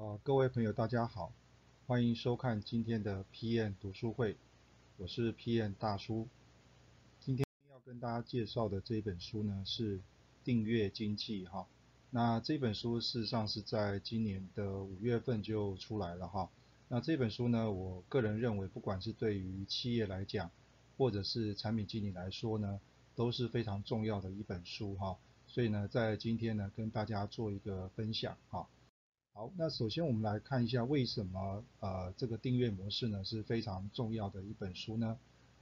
呃，各位朋友，大家好，欢迎收看今天的 PM 读书会，我是 PM 大叔。今天要跟大家介绍的这本书呢是订阅经济哈。那这本书事实上是在今年的五月份就出来了哈。那这本书呢，我个人认为，不管是对于企业来讲，或者是产品经理来说呢，都是非常重要的一本书哈。所以呢，在今天呢，跟大家做一个分享哈。好，那首先我们来看一下为什么呃这个订阅模式呢是非常重要的一本书呢？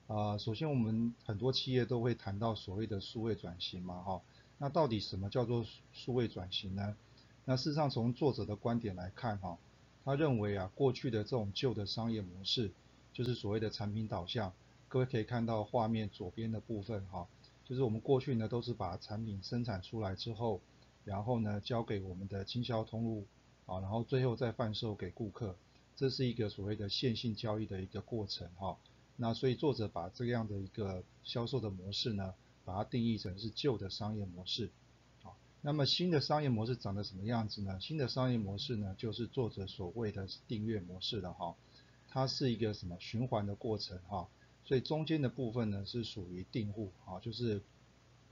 啊，首先我们很多企业都会谈到所谓的数位转型嘛，哈，那到底什么叫做数位转型呢？那事实上从作者的观点来看，哈，他认为啊过去的这种旧的商业模式就是所谓的产品导向，各位可以看到画面左边的部分，哈，就是我们过去呢都是把产品生产出来之后，然后呢交给我们的经销通路。啊，然后最后再贩售给顾客，这是一个所谓的线性交易的一个过程哈。那所以作者把这样的一个销售的模式呢，把它定义成是旧的商业模式。好，那么新的商业模式长得什么样子呢？新的商业模式呢，就是作者所谓的订阅模式了哈。它是一个什么循环的过程哈。所以中间的部分呢，是属于订户啊，就是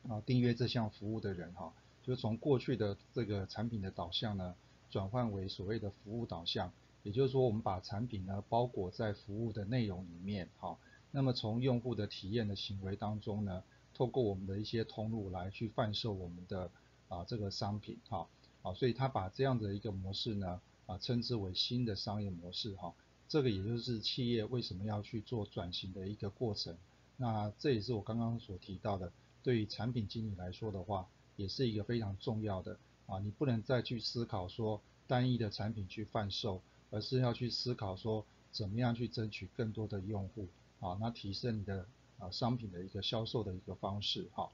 啊订阅这项服务的人哈，就从过去的这个产品的导向呢。转换为所谓的服务导向，也就是说，我们把产品呢包裹在服务的内容里面，好，那么从用户的体验的行为当中呢，透过我们的一些通路来去贩售我们的啊这个商品，哈，啊，所以他把这样的一个模式呢啊称之为新的商业模式，哈，这个也就是企业为什么要去做转型的一个过程。那这也是我刚刚所提到的，对于产品经理来说的话，也是一个非常重要的。啊，你不能再去思考说单一的产品去贩售，而是要去思考说怎么样去争取更多的用户，啊，那提升你的啊商品的一个销售的一个方式，哈。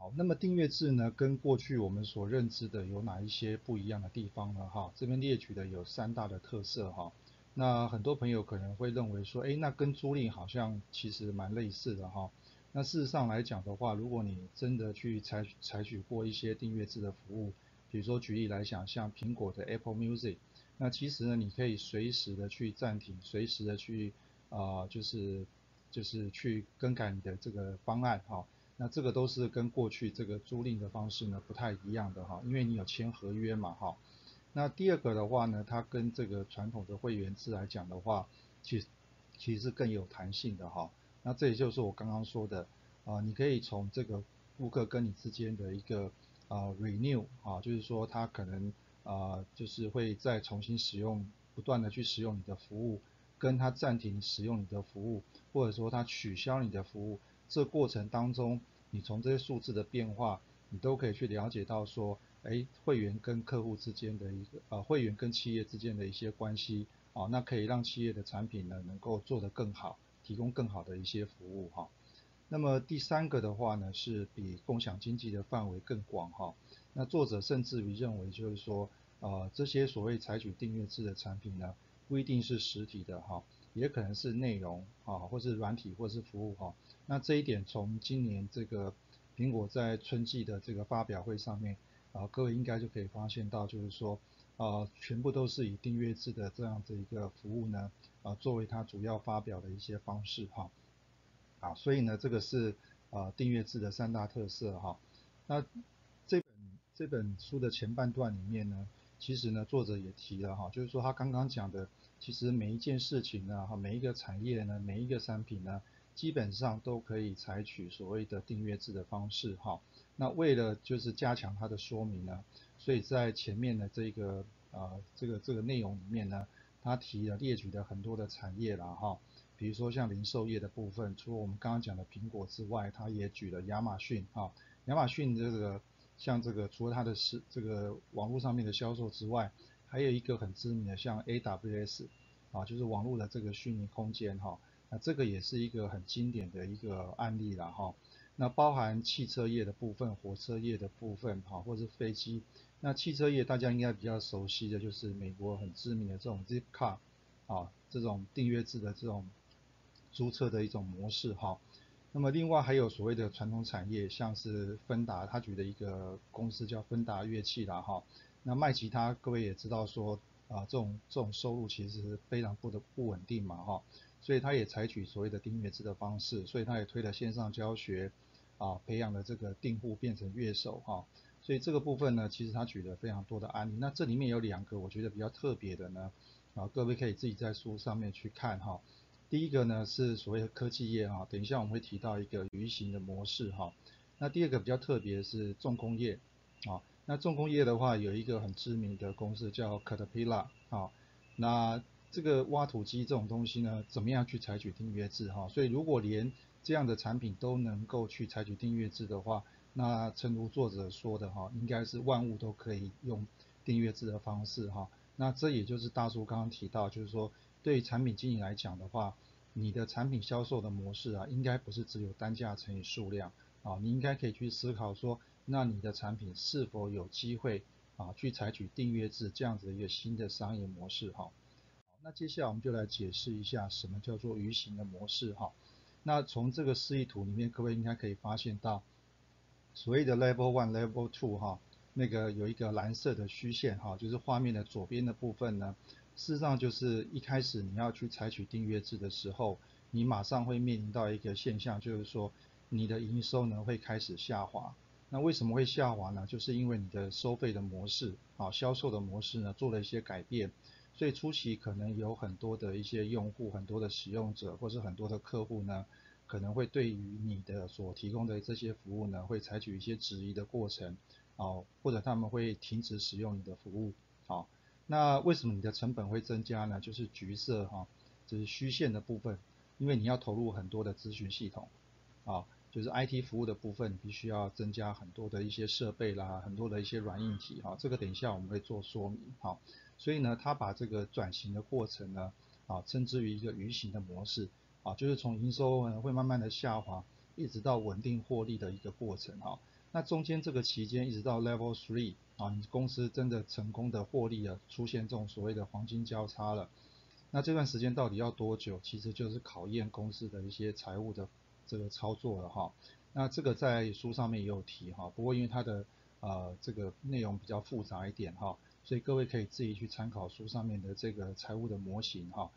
好，那么订阅制呢，跟过去我们所认知的有哪一些不一样的地方呢？哈，这边列举的有三大的特色，哈。那很多朋友可能会认为说，哎，那跟租赁好像其实蛮类似的，哈。那事实上来讲的话，如果你真的去采采取过一些订阅制的服务，比如说举例来讲，像苹果的 Apple Music，那其实呢，你可以随时的去暂停，随时的去啊，就是就是去更改你的这个方案哈。那这个都是跟过去这个租赁的方式呢不太一样的哈，因为你有签合约嘛哈。那第二个的话呢，它跟这个传统的会员制来讲的话，其实其实是更有弹性的哈。那这也就是我刚刚说的，啊，你可以从这个顾客跟你之间的一个啊 renew 啊，就是说他可能啊就是会再重新使用，不断的去使用你的服务，跟他暂停使用你的服务，或者说他取消你的服务，这过程当中，你从这些数字的变化，你都可以去了解到说，哎，会员跟客户之间的一个啊，会员跟企业之间的一些关系，啊，那可以让企业的产品呢能够做得更好。提供更好的一些服务哈，那么第三个的话呢，是比共享经济的范围更广哈。那作者甚至于认为就是说，呃，这些所谓采取订阅制的产品呢，不一定是实体的哈，也可能是内容啊，或是软体或是服务哈。那这一点从今年这个苹果在春季的这个发表会上面啊，各位应该就可以发现到，就是说。啊，全部都是以订阅制的这样子一个服务呢，啊，作为它主要发表的一些方式哈，啊，所以呢，这个是啊订阅制的三大特色哈。那这本这本书的前半段里面呢，其实呢作者也提了哈，就是说他刚刚讲的，其实每一件事情呢，哈，每一个产业呢，每一个商品呢，基本上都可以采取所谓的订阅制的方式哈。那为了就是加强它的说明呢。所以在前面的这个啊这个这个内容里面呢，他提了列举的很多的产业了哈，比如说像零售业的部分，除了我们刚刚讲的苹果之外，他也举了亚马逊哈，亚马逊这个像这个除了它的是这个网络上面的销售之外，还有一个很知名的像 AWS 啊，就是网络的这个虚拟空间哈，那这个也是一个很经典的一个案例了哈。那包含汽车业的部分、火车业的部分，哈，或者是飞机。那汽车业大家应该比较熟悉的就是美国很知名的这种 Zipcar，啊，这种订阅制的这种租车的一种模式，哈。那么另外还有所谓的传统产业，像是芬达，他举的一个公司叫芬达乐器啦，哈。那卖吉他各位也知道说啊这种这种收入其实非常不的不稳定嘛哈，所以他也采取所谓的订阅制的方式，所以他也推了线上教学啊，培养了这个订户变成月手哈。所以这个部分呢，其实他举了非常多的案例。那这里面有两个我觉得比较特别的呢，啊，各位可以自己在书上面去看哈。第一个呢是所谓的科技业哈，等一下我们会提到一个鱼形的模式哈。那第二个比较特别是重工业啊，那重工业的话有一个很知名的公司叫 Caterpillar 啊，那这个挖土机这种东西呢，怎么样去采取订阅制哈？所以如果连这样的产品都能够去采取订阅制的话，那诚如作者说的哈，应该是万物都可以用订阅制的方式哈。那这也就是大叔刚刚提到，就是说对产品经理来讲的话，你的产品销售的模式啊，应该不是只有单价乘以数量啊，你应该可以去思考说，那你的产品是否有机会啊去采取订阅制这样子的一个新的商业模式哈。那接下来我们就来解释一下什么叫做鱼形的模式哈。那从这个示意图里面，各位应该可以发现到。所谓的 Level One、Level Two 哈，那个有一个蓝色的虚线哈，就是画面的左边的部分呢，事实上就是一开始你要去采取订阅制的时候，你马上会面临到一个现象，就是说你的营收呢会开始下滑。那为什么会下滑呢？就是因为你的收费的模式啊，销售的模式呢做了一些改变，所以初期可能有很多的一些用户、很多的使用者或是很多的客户呢。可能会对于你的所提供的这些服务呢，会采取一些质疑的过程，哦，或者他们会停止使用你的服务，好，那为什么你的成本会增加呢？就是橘色哈，就是虚线的部分，因为你要投入很多的咨询系统，啊，就是 IT 服务的部分，必须要增加很多的一些设备啦，很多的一些软硬体，哈，这个等一下我们会做说明，好，所以呢，他把这个转型的过程呢，啊，称之于一个鱼形的模式。啊，就是从营收会慢慢的下滑，一直到稳定获利的一个过程哈。那中间这个期间一直到 Level Three 啊，你公司真的成功的获利了，出现这种所谓的黄金交叉了。那这段时间到底要多久？其实就是考验公司的一些财务的这个操作了哈。那这个在书上面也有提哈，不过因为它的呃这个内容比较复杂一点哈，所以各位可以自己去参考书上面的这个财务的模型哈。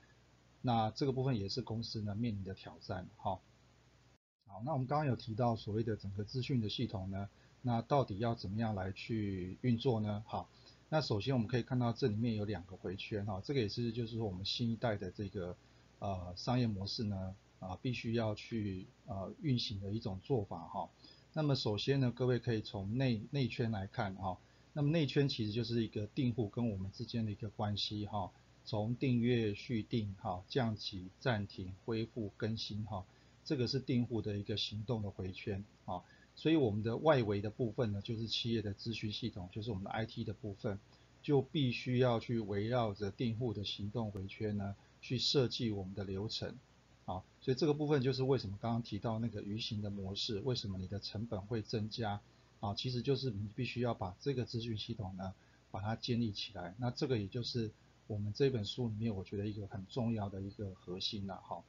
那这个部分也是公司呢面临的挑战，哈，好，那我们刚刚有提到所谓的整个资讯的系统呢，那到底要怎么样来去运作呢？好，那首先我们可以看到这里面有两个回圈哈，这个也是就是说我们新一代的这个呃商业模式呢啊必须要去呃运行的一种做法哈。那么首先呢，各位可以从内内圈来看哈，那么内圈其实就是一个订户跟我们之间的一个关系哈。从订阅续订哈降级暂停恢复更新哈，这个是订户的一个行动的回圈啊，所以我们的外围的部分呢，就是企业的资讯系统，就是我们的 IT 的部分，就必须要去围绕着订户的行动回圈呢，去设计我们的流程啊，所以这个部分就是为什么刚刚提到那个鱼形的模式，为什么你的成本会增加啊，其实就是你必须要把这个资讯系统呢，把它建立起来，那这个也就是。我们这本书里面，我觉得一个很重要的一个核心了，哈，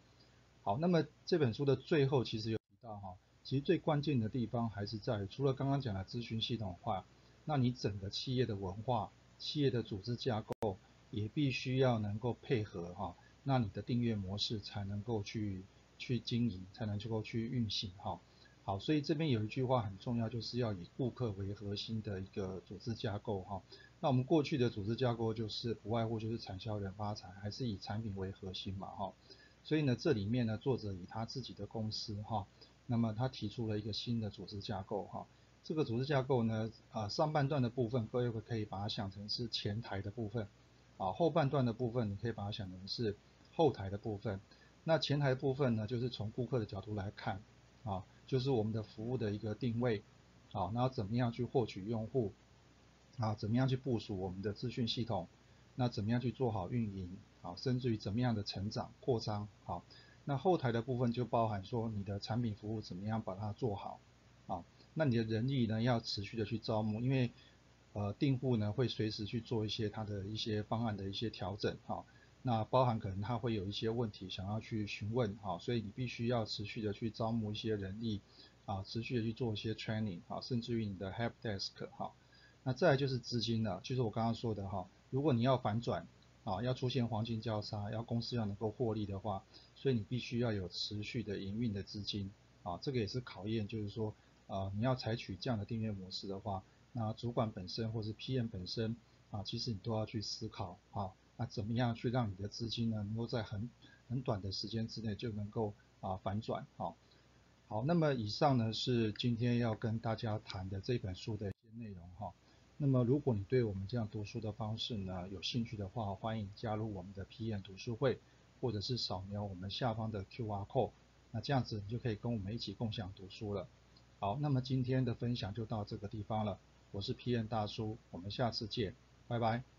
好，那么这本书的最后其实有提到哈，其实最关键的地方还是在除了刚刚讲的咨询系统化，那你整个企业的文化、企业的组织架构也必须要能够配合哈，那你的订阅模式才能够去去经营，才能够去运行哈。好，所以这边有一句话很重要，就是要以顾客为核心的一个组织架构哈。那我们过去的组织架构就是不外乎就是产销人发财，还是以产品为核心嘛哈。所以呢，这里面呢，作者以他自己的公司哈，那么他提出了一个新的组织架构哈。这个组织架构呢，啊上半段的部分各位可以把它想成是前台的部分，啊后半段的部分你可以把它想成是后台的部分。那前台部分呢，就是从顾客的角度来看，啊。就是我们的服务的一个定位，好，那怎么样去获取用户，啊，怎么样去部署我们的资讯系统，那怎么样去做好运营，啊，甚至于怎么样的成长扩张，好，那后台的部分就包含说你的产品服务怎么样把它做好，啊，那你的人力呢要持续的去招募，因为呃订户呢会随时去做一些他的一些方案的一些调整，哈。那包含可能他会有一些问题想要去询问，哈，所以你必须要持续的去招募一些人力，啊，持续的去做一些 training，啊，甚至于你的 help desk，哈，那再来就是资金了，就是我刚刚说的哈，如果你要反转啊，要出现黄金交叉，要公司要能够获利的话，所以你必须要有持续的营运的资金啊，这个也是考验，就是说啊，你要采取这样的订阅模式的话，那主管本身或是 PM 本身啊，其实你都要去思考啊，那怎么样去让你的资金呢，能够在很很短的时间之内就能够啊反转啊。好，那么以上呢是今天要跟大家谈的这本书的一些内容哈。那么如果你对我们这样读书的方式呢有兴趣的话，欢迎加入我们的 PM 读书会，或者是扫描我们下方的 QR code，那这样子你就可以跟我们一起共享读书了。好，那么今天的分享就到这个地方了，我是 PM 大叔，我们下次见，拜拜。